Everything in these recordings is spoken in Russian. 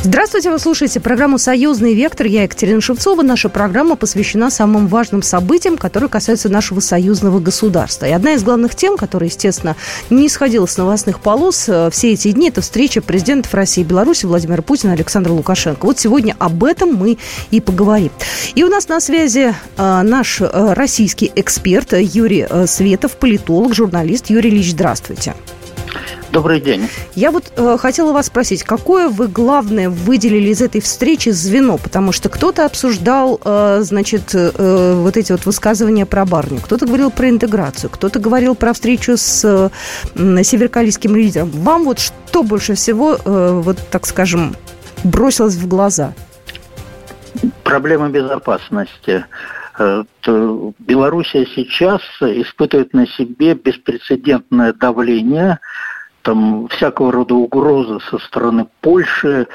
Здравствуйте, вы слушаете программу «Союзный вектор». Я Екатерина Шевцова. Наша программа посвящена самым важным событиям, которые касаются нашего союзного государства. И одна из главных тем, которая, естественно, не сходила с новостных полос э, все эти дни, это встреча президентов России и Беларуси Владимира Путина и Александра Лукашенко. Вот сегодня об этом мы и поговорим. И у нас на связи э, наш э, российский эксперт Юрий Светов, политолог, журналист. Юрий Ильич, здравствуйте. Добрый день. Я вот э, хотела вас спросить, какое вы главное выделили из этой встречи звено? Потому что кто-то обсуждал, э, значит, э, вот эти вот высказывания про барню, кто-то говорил про интеграцию, кто-то говорил про встречу с э, северокорейским лидером. Вам вот что больше всего, э, вот так скажем, бросилось в глаза? Проблема безопасности. Э, Белоруссия сейчас испытывает на себе беспрецедентное давление – там всякого рода угрозы со стороны Польши,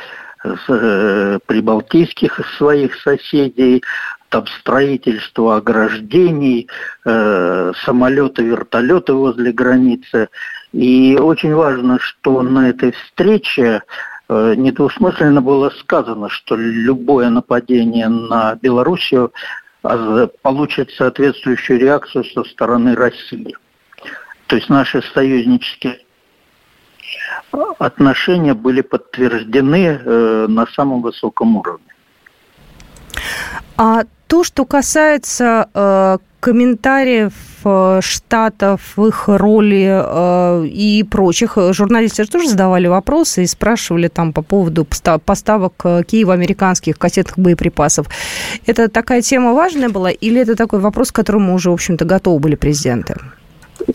э, прибалтийских своих соседей, там строительство ограждений, э, самолеты, вертолеты возле границы. И очень важно, что на этой встрече э, недвусмысленно было сказано, что любое нападение на Белоруссию а, получит соответствующую реакцию со стороны России. То есть наши союзнические отношения были подтверждены э, на самом высоком уровне. А то, что касается э, комментариев э, штатов, их роли э, и прочих. Журналисты же тоже задавали вопросы и спрашивали там по поводу поставок э, Киева американских кассетных боеприпасов. Это такая тема важная была или это такой вопрос, к которому уже, в общем-то, готовы были президенты?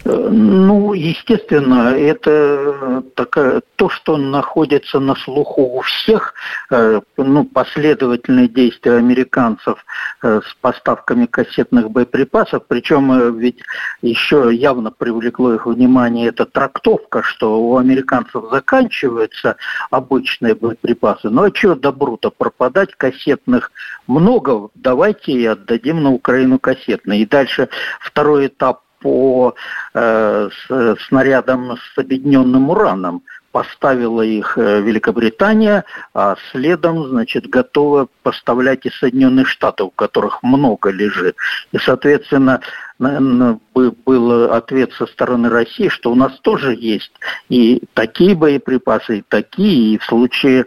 Ну, естественно, это такая, то, что находится на слуху у всех, э, ну, последовательные действия американцев э, с поставками кассетных боеприпасов, причем э, ведь еще явно привлекло их внимание эта трактовка, что у американцев заканчиваются обычные боеприпасы. Ну, а что добру-то пропадать кассетных много, давайте и отдадим на Украину кассетные. И дальше второй этап по э, с, снарядам с объединенным ураном. Поставила их э, Великобритания, а следом, значит, готова поставлять и Соединенные Штаты, у которых много лежит. И, соответственно, был ответ со стороны России, что у нас тоже есть и такие боеприпасы, и такие, и в случае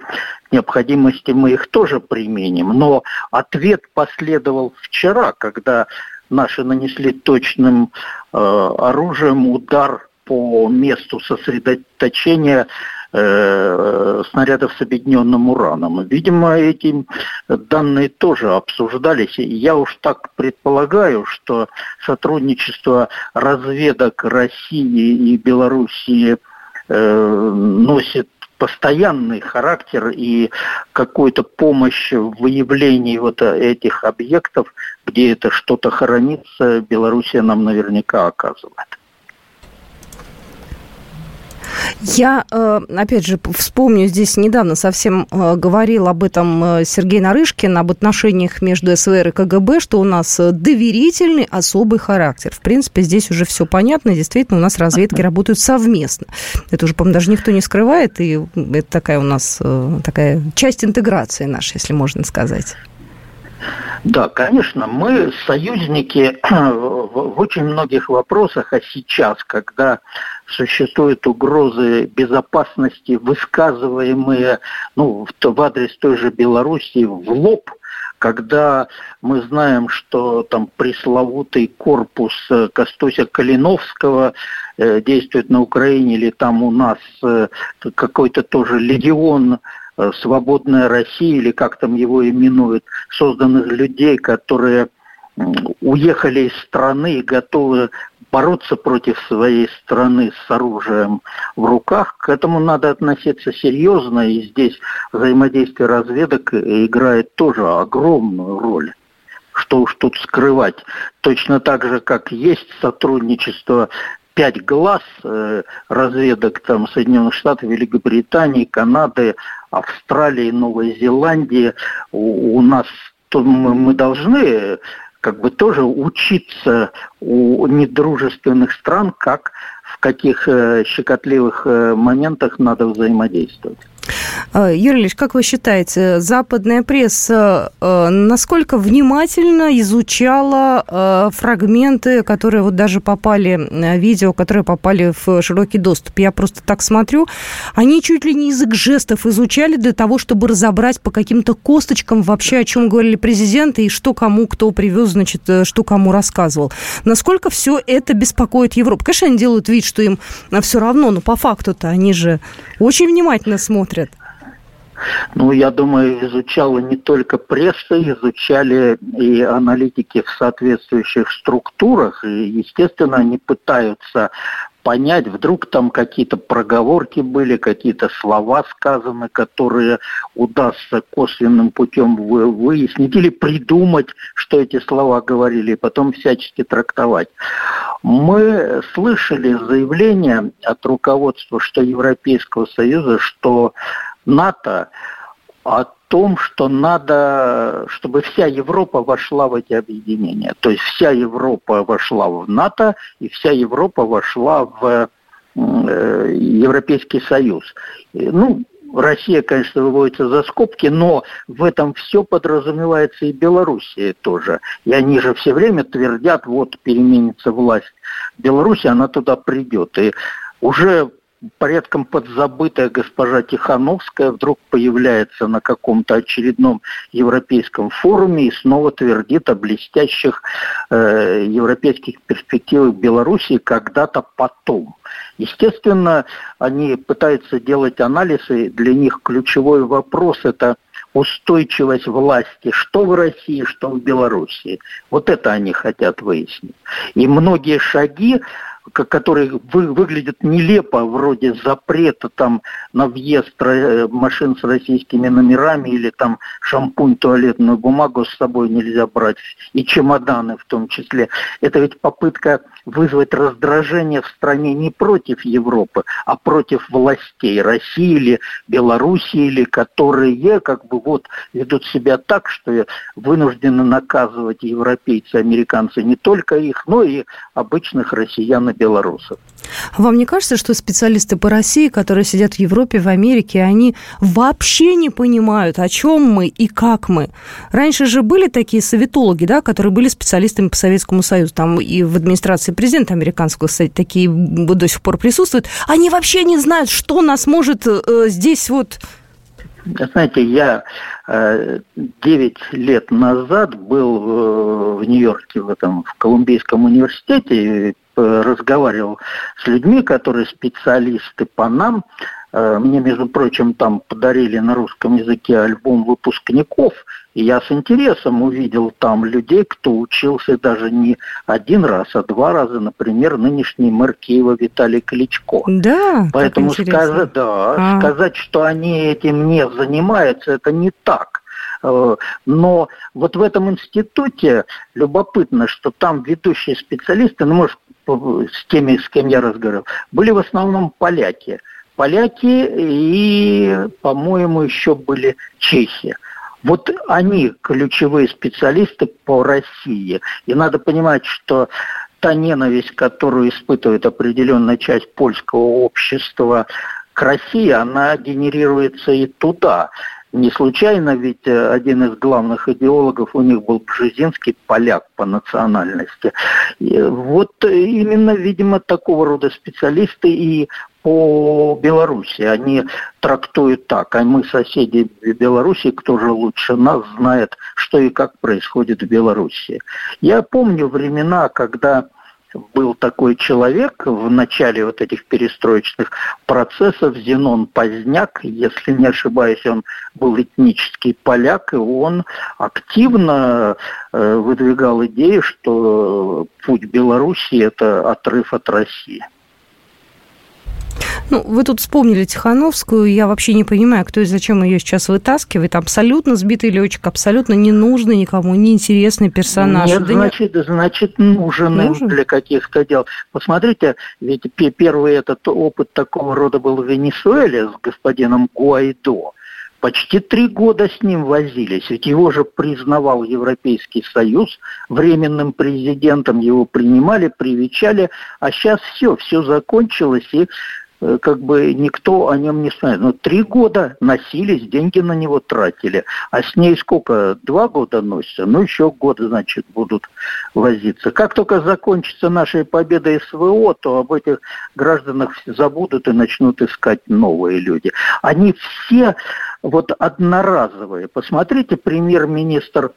необходимости мы их тоже применим. Но ответ последовал вчера, когда наши нанесли точным э, оружием удар по месту сосредоточения э, снарядов с объединенным ураном. Видимо, эти данные тоже обсуждались. Я уж так предполагаю, что сотрудничество разведок России и Белоруссии э, носит постоянный характер и какую-то помощь в выявлении вот этих объектов, где это что-то хранится, Белоруссия нам наверняка оказывает. Я, э, опять же, вспомню, здесь недавно совсем э, говорил об этом э, Сергей Нарышкин, об отношениях между СВР и КГБ, что у нас доверительный особый характер. В принципе, здесь уже все понятно, действительно, у нас разведки работают совместно. Это уже, по-моему, даже никто не скрывает, и это такая у нас такая часть интеграции нашей, если можно сказать. Да, конечно, мы союзники в очень многих вопросах, а сейчас, когда существуют угрозы безопасности, высказываемые ну, в адрес той же Белоруссии в лоб, когда мы знаем, что там пресловутый корпус э, Костуся Калиновского э, действует на Украине, или там у нас э, какой-то тоже легион Э, свободная Россия, или как там его именуют, созданных людей, которые уехали из страны и готовы бороться против своей страны с оружием в руках, к этому надо относиться серьезно, и здесь взаимодействие разведок играет тоже огромную роль. Что уж тут скрывать. Точно так же, как есть сотрудничество пять глаз э, разведок там Соединенных Штатов, Великобритании, Канады, Австралии, Новой Зеландии. У, у нас то мы, мы должны как бы тоже учиться у недружественных стран, как в каких э, щекотливых э, моментах надо взаимодействовать. Э, Юрий Ильич, как вы считаете, западная пресса э, насколько внимательно изучала э, фрагменты, которые вот даже попали, видео, которые попали в широкий доступ? Я просто так смотрю, они чуть ли не язык жестов изучали для того, чтобы разобрать по каким-то косточкам вообще, о чем говорили президенты и что кому кто привез, значит, что кому рассказывал. Насколько все это беспокоит Европу? Конечно, они делают вид, что им все равно, но по факту-то они же очень внимательно смотрят ну, я думаю, изучала не только пресса, изучали и аналитики в соответствующих структурах. И, естественно, они пытаются понять, вдруг там какие-то проговорки были, какие-то слова сказаны, которые удастся косвенным путем выяснить или придумать, что эти слова говорили, и потом всячески трактовать. Мы слышали заявление от руководства что Европейского Союза, что НАТО о том, что надо, чтобы вся Европа вошла в эти объединения. То есть вся Европа вошла в НАТО и вся Европа вошла в э, Европейский Союз. Ну, Россия, конечно, выводится за скобки, но в этом все подразумевается и Белоруссия тоже. И они же все время твердят, вот переменится власть Беларуси, она туда придет. И уже порядком подзабытая госпожа Тихановская вдруг появляется на каком-то очередном европейском форуме и снова твердит о блестящих э, европейских перспективах Белоруссии когда-то потом. Естественно, они пытаются делать анализы, для них ключевой вопрос – это устойчивость власти, что в России, что в Белоруссии. Вот это они хотят выяснить. И многие шаги, которые вы, выглядят нелепо, вроде запрета там на въезд э, машин с российскими номерами или там шампунь, туалетную бумагу с собой нельзя брать, и чемоданы в том числе. Это ведь попытка вызвать раздражение в стране не против Европы, а против властей России или Белоруссии, или которые как бы вот ведут себя так, что вынуждены наказывать европейцы, американцы не только их, но и обычных россиян и белорусов. Вам не кажется, что специалисты по России, которые сидят в Европе, в Америке, они вообще не понимают, о чем мы и как мы? Раньше же были такие советологи, да, которые были специалистами по Советскому Союзу, там и в администрации президента американского, кстати, такие до сих пор присутствуют. Они вообще не знают, что нас может э, здесь вот знаете, я э, 9 лет назад был э, в Нью-Йорке, в этом в Колумбийском университете, разговаривал с людьми, которые специалисты по нам. Э, мне, между прочим, там подарили на русском языке альбом выпускников, и я с интересом увидел там людей, кто учился даже не один раз, а два раза, например, нынешний мэр Киева Виталий Кличко. Да, Поэтому сказать, да, а. сказать, что они этим не занимаются, это не так. Э, но вот в этом институте любопытно, что там ведущие специалисты, ну, может, с теми, с кем я разговаривал, были в основном поляки. Поляки и, по-моему, еще были чехи. Вот они ключевые специалисты по России. И надо понимать, что та ненависть, которую испытывает определенная часть польского общества к России, она генерируется и туда. Не случайно, ведь э, один из главных идеологов у них был Бжезинский, поляк по национальности. И вот именно, видимо, такого рода специалисты и по Беларуси. Они трактуют так, а мы соседи Беларуси, кто же лучше нас знает, что и как происходит в Беларуси. Я помню времена, когда был такой человек в начале вот этих перестроечных процессов, Зенон Поздняк, если не ошибаюсь, он был этнический поляк, и он активно э, выдвигал идею, что путь Беларуси – это отрыв от России. Ну, вы тут вспомнили Тихановскую. Я вообще не понимаю, кто и зачем ее сейчас вытаскивает. Абсолютно сбитый летчик, абсолютно ненужный никому, неинтересный персонаж. Нет, да значит, нет... значит нужен, нужен для каких-то дел. Посмотрите, ведь первый этот опыт такого рода был в Венесуэле с господином Гуайдо Почти три года с ним возились, ведь его же признавал Европейский Союз временным президентом, его принимали, привечали, а сейчас все, все закончилось, и как бы никто о нем не знает. Но три года носились, деньги на него тратили. А с ней сколько? Два года носятся? Ну, еще год, значит, будут возиться. Как только закончится наша победа СВО, то об этих гражданах забудут и начнут искать новые люди. Они все вот одноразовые. Посмотрите, премьер-министр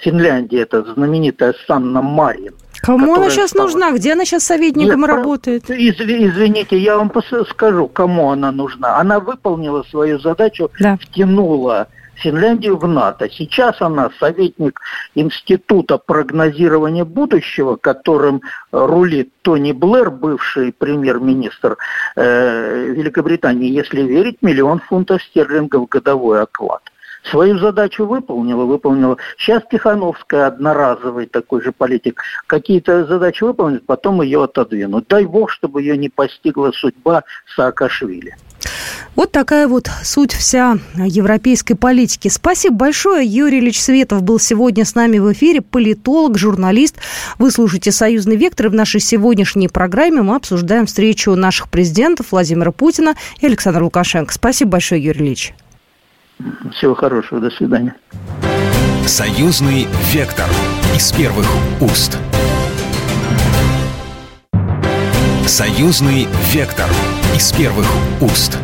Финляндии, это знаменитая Санна Марин. Кому она сейчас стала... нужна? Где она сейчас советником Нет, работает? Извините, я вам скажу, кому она нужна. Она выполнила свою задачу, да. втянула Финляндию в НАТО. Сейчас она советник Института прогнозирования будущего, которым рулит Тони Блэр, бывший премьер-министр э, Великобритании, если верить, миллион фунтов стерлингов годовой оклад свою задачу выполнила, выполнила. Сейчас Тихановская одноразовый такой же политик. Какие-то задачи выполнит, потом ее отодвинут. Дай бог, чтобы ее не постигла судьба Саакашвили. Вот такая вот суть вся европейской политики. Спасибо большое. Юрий Ильич Светов был сегодня с нами в эфире, политолог, журналист. Вы слушаете «Союзный вектор». И в нашей сегодняшней программе мы обсуждаем встречу наших президентов Владимира Путина и Александра Лукашенко. Спасибо большое, Юрий Ильич. Всего хорошего, до свидания. Союзный вектор из первых уст. Союзный вектор из первых уст.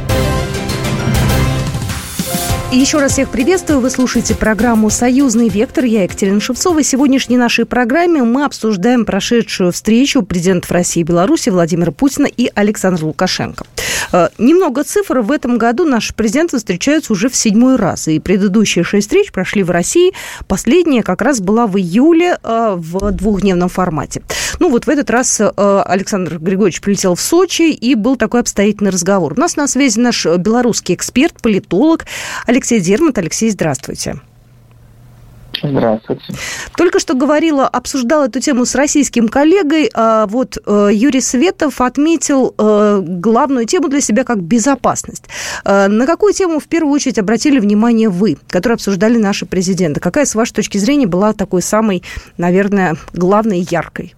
Еще раз всех приветствую. Вы слушаете программу «Союзный вектор». Я Екатерина Шевцова. В сегодняшней нашей программе мы обсуждаем прошедшую встречу президентов России и Беларуси Владимира Путина и Александра Лукашенко. Э, немного цифр. В этом году наши президенты встречаются уже в седьмой раз. И предыдущие шесть встреч прошли в России. Последняя как раз была в июле э, в двухдневном формате. Ну вот в этот раз э, Александр Григорьевич прилетел в Сочи, и был такой обстоятельный разговор. У нас на связи наш белорусский эксперт, политолог Алексей Дермат. Алексей, здравствуйте. Здравствуйте. Только что говорила, обсуждала эту тему с российским коллегой. А вот э, Юрий Светов отметил э, главную тему для себя как безопасность. Э, на какую тему в первую очередь обратили внимание вы, которые обсуждали наши президенты? Какая, с вашей точки зрения, была такой самой, наверное, главной яркой?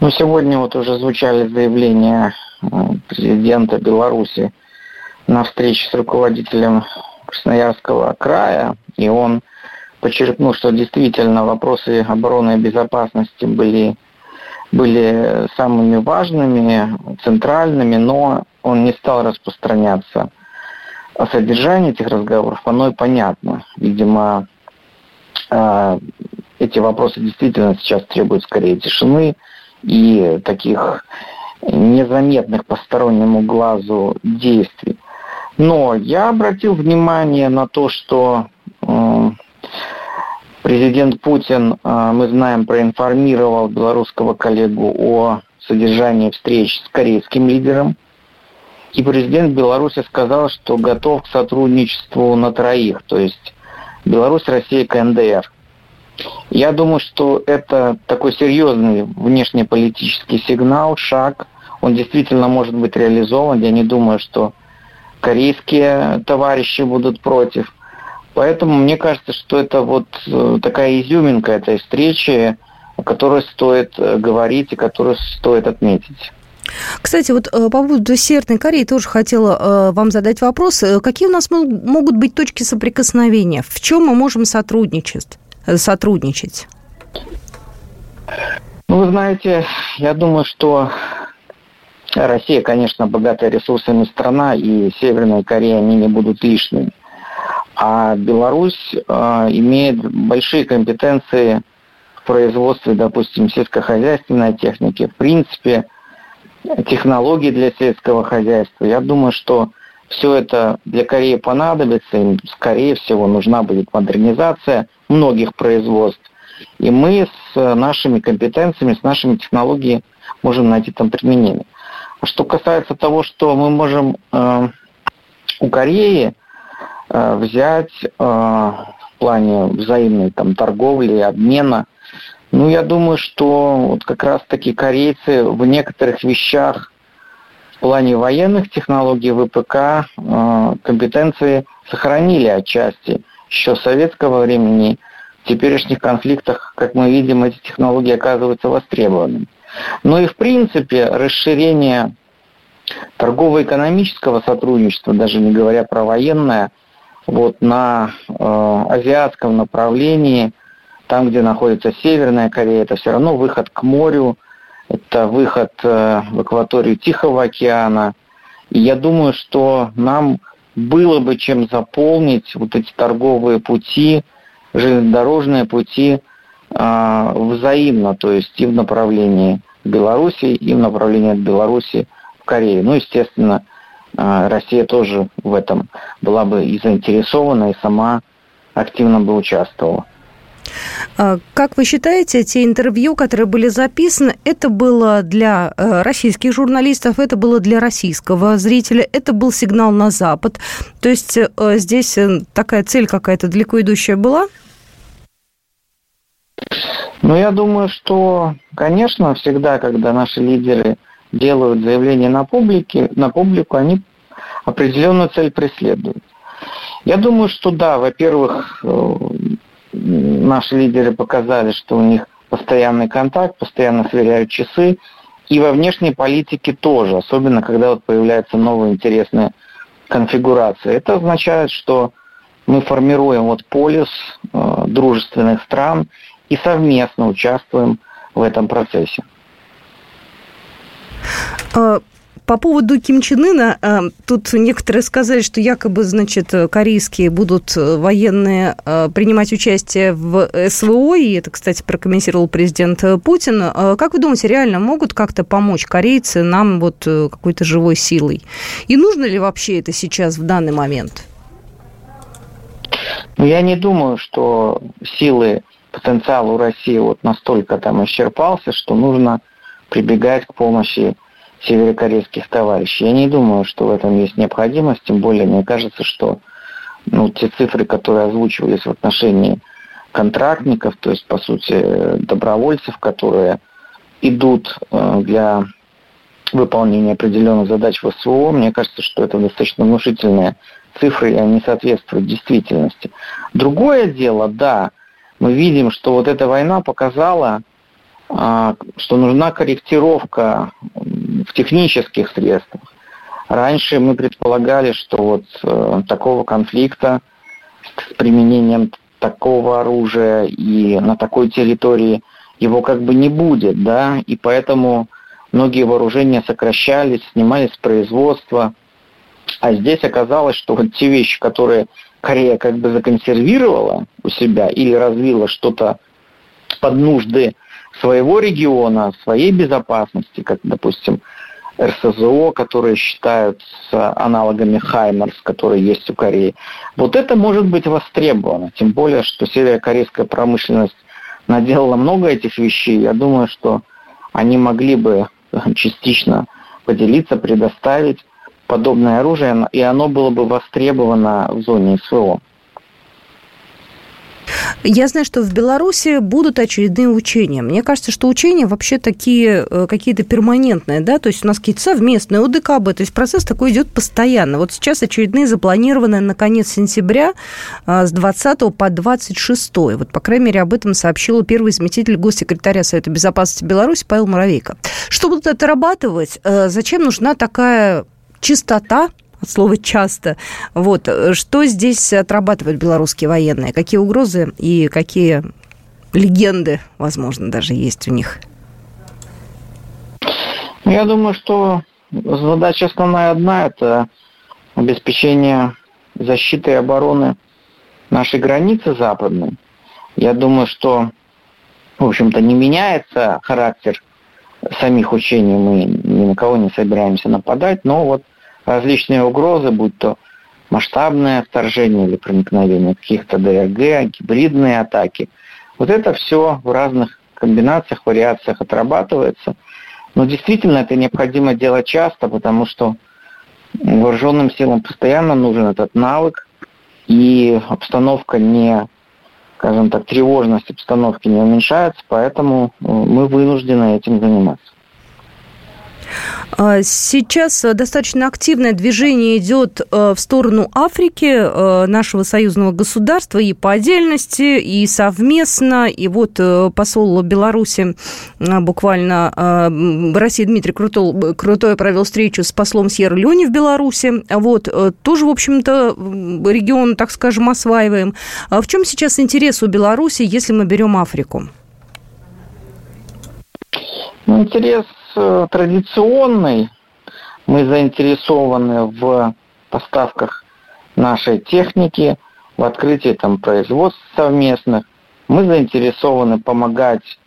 Ну, сегодня вот уже звучали заявления президента Беларуси на встрече с руководителем Красноярского края, и он подчеркнул, что действительно вопросы обороны и безопасности были, были самыми важными, центральными, но он не стал распространяться о содержании этих разговоров, оно и понятно. Видимо, а, эти вопросы действительно сейчас требуют скорее тишины и таких незаметных постороннему глазу действий. Но я обратил внимание на то, что э, президент Путин, э, мы знаем, проинформировал белорусского коллегу о содержании встреч с корейским лидером. И президент Беларуси сказал, что готов к сотрудничеству на троих, то есть Беларусь, Россия, КНДР. Я думаю, что это такой серьезный внешнеполитический сигнал, шаг. Он действительно может быть реализован. Я не думаю, что корейские товарищи будут против. Поэтому мне кажется, что это вот э, такая изюминка этой встречи, о которой стоит э, говорить и которую стоит отметить. Кстати, вот э, по поводу Северной Кореи тоже хотела вам задать вопрос. Какие у нас могут быть точки соприкосновения? В чем мы можем сотрудничать? сотрудничать? Ну, вы знаете, я думаю, что Россия, конечно, богатая ресурсами страна, и Северная Корея, они не будут лишними. А Беларусь э, имеет большие компетенции в производстве, допустим, сельскохозяйственной техники, в принципе, технологий для сельского хозяйства. Я думаю, что все это для Кореи понадобится, им, скорее всего, нужна будет модернизация многих производств. И мы с нашими компетенциями, с нашими технологиями можем найти там применение. Что касается того, что мы можем э, у Кореи э, взять э, в плане взаимной там, торговли, обмена, ну, я думаю, что вот как раз-таки корейцы в некоторых вещах плане военных технологий ВПК э, компетенции сохранили отчасти еще советского времени. В теперешних конфликтах, как мы видим, эти технологии оказываются востребованными. Но и в принципе расширение торгово-экономического сотрудничества, даже не говоря про военное, вот на э, азиатском направлении, там, где находится Северная Корея, это все равно выход к морю, это выход э, в акваторию Тихого океана. И я думаю, что нам было бы чем заполнить вот эти торговые пути, железнодорожные пути взаимно, то есть и в направлении Беларуси, и в направлении от Беларуси в Корею. Ну, естественно, э, Россия тоже в этом была бы и заинтересована, и сама активно бы участвовала. А, как вы считаете, те интервью, которые были записаны, это было для э, российских журналистов, это было для российского зрителя, это был сигнал на Запад? То есть э, здесь э, такая цель какая-то далеко идущая была? Ну, я думаю, что, конечно, всегда, когда наши лидеры делают заявления на публике, на публику, они определенную цель преследуют. Я думаю, что да, во-первых, наши лидеры показали, что у них постоянный контакт, постоянно сверяют часы, и во внешней политике тоже, особенно когда вот появляются новые интересные конфигурации. Это означает, что мы формируем вот полис э, дружественных стран и совместно участвуем в этом процессе. А, по поводу Ким Чен Ына, э, тут некоторые сказали, что якобы, значит, корейские будут э, военные э, принимать участие в СВО, и это, кстати, прокомментировал президент Путин. Как вы думаете, реально могут как-то помочь корейцы нам вот какой-то живой силой? И нужно ли вообще это сейчас в данный момент? Ну, я не думаю, что силы, потенциал у России вот настолько там исчерпался, что нужно прибегать к помощи северокорейских товарищей. Я не думаю, что в этом есть необходимость, тем более мне кажется, что ну, те цифры, которые озвучивались в отношении контрактников, то есть, по сути, добровольцев, которые идут э, для выполнения определенных задач в СВО, мне кажется, что это достаточно внушительные цифры, и они соответствуют действительности. Другое дело, да, мы видим, что вот эта война показала, а, что нужна корректировка в технических средствах. Раньше мы предполагали, что вот э, такого конфликта с применением такого оружия и на такой территории его как бы не будет, да, и поэтому многие вооружения сокращались, снимались с производства, а здесь оказалось, что вот те вещи, которые Корея как бы законсервировала у себя или развила что-то под нужды своего региона, своей безопасности, как, допустим, РСЗО, которые считаются аналогами Хаймерс, которые есть у Кореи. Вот это может быть востребовано, тем более, что северокорейская промышленность наделала много этих вещей. Я думаю, что они могли бы частично поделиться, предоставить подобное оружие, и оно было бы востребовано в зоне СВО. Я знаю, что в Беларуси будут очередные учения. Мне кажется, что учения вообще такие э, какие-то перманентные, да, то есть у нас какие-то совместные ОДКБ, то есть процесс такой идет постоянно. Вот сейчас очередные запланированы на конец сентября э, с 20 по 26. Вот, по крайней мере, об этом сообщил первый заместитель госсекретаря Совета безопасности Беларуси Павел Муравейко. Что будут отрабатывать? Э, зачем нужна такая чистота от слова «часто». Вот. Что здесь отрабатывают белорусские военные? Какие угрозы и какие легенды, возможно, даже есть у них? Я думаю, что задача основная одна – это обеспечение защиты и обороны нашей границы западной. Я думаю, что, в общем-то, не меняется характер самих учений, мы ни на кого не собираемся нападать, но вот различные угрозы, будь то масштабное вторжение или проникновение каких-то ДРГ, гибридные атаки. Вот это все в разных комбинациях, вариациях отрабатывается. Но действительно это необходимо делать часто, потому что вооруженным силам постоянно нужен этот навык, и обстановка не, скажем так, тревожность обстановки не уменьшается, поэтому мы вынуждены этим заниматься. А, сейчас э, достаточно активное движение идет э, в сторону Африки, э, нашего союзного государства, и по отдельности, и совместно. И вот посол Беларуси буквально в России Дмитрий Крутой, Крутой провел встречу с послом Сьерра Леоне в Беларуси. Вот, тоже, в общем-то, регион, так скажем, осваиваем. А в чем сейчас интерес у Беларуси, если мы берем Африку? Ну, интерес Э, традиционный. Мы заинтересованы в поставках нашей техники, в открытии там, производств совместных. Мы заинтересованы помогать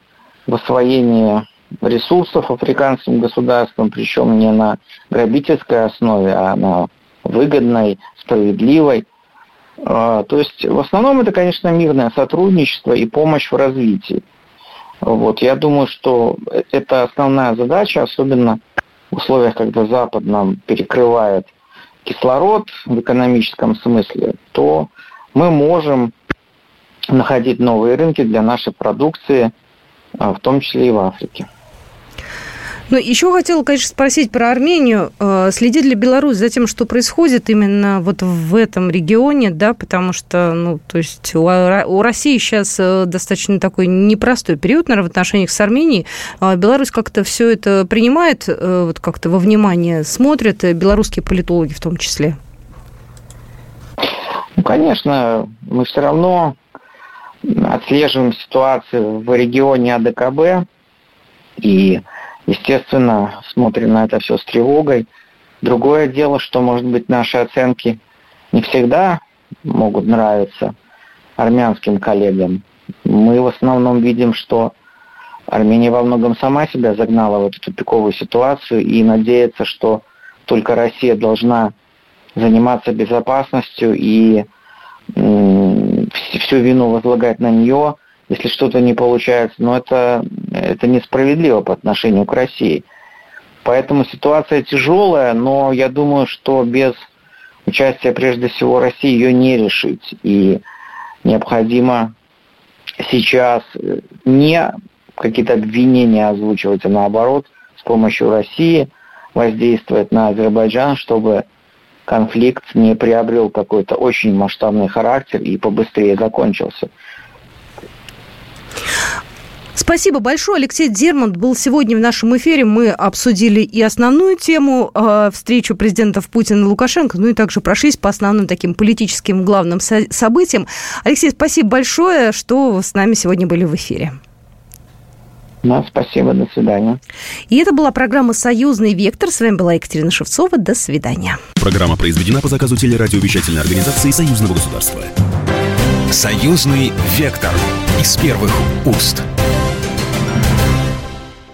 в освоении ресурсов африканским государствам, причем не на грабительской основе, а на выгодной, справедливой. А, то есть в основном это, конечно, мирное сотрудничество и помощь в развитии. Вот, я думаю, что это основная задача, особенно в условиях, когда Запад нам перекрывает кислород в экономическом смысле, то мы можем находить новые рынки для нашей продукции, а, в том числе и в Африке. Ну, еще хотела, конечно, спросить про Армению. Э, следит ли Беларусь за тем, что происходит именно вот в этом регионе, да, потому что, ну, то есть у, России сейчас э, достаточно такой непростой период, наверное, в отношениях с Арменией. А Беларусь как-то все это принимает, э, вот как-то во внимание смотрят, белорусские политологи в том числе? Ну, конечно, мы все равно отслеживаем ситуацию в регионе АДКБ, и естественно, смотрим на это все с тревогой. Другое дело, что, может быть, наши оценки не всегда могут нравиться армянским коллегам. Мы в основном видим, что Армения во многом сама себя загнала в эту тупиковую ситуацию и надеется, что только Россия должна заниматься безопасностью и всю вину возлагать на нее, если что-то не получается, но это, это несправедливо по отношению к России. Поэтому ситуация тяжелая, но я думаю, что без участия прежде всего России ее не решить. И необходимо сейчас не какие-то обвинения озвучивать, а наоборот, с помощью России воздействовать на Азербайджан, чтобы конфликт не приобрел какой-то очень масштабный характер и побыстрее закончился. Спасибо большое. Алексей Дермонт был сегодня в нашем эфире. Мы обсудили и основную тему э, встречу президентов Путина и Лукашенко, ну и также прошлись по основным таким политическим главным со- событиям. Алексей, спасибо большое, что с нами сегодня были в эфире. Да, спасибо, до свидания. И это была программа «Союзный вектор». С вами была Екатерина Шевцова. До свидания. Программа произведена по заказу телерадиовещательной организации Союзного государства. «Союзный вектор» из первых уст.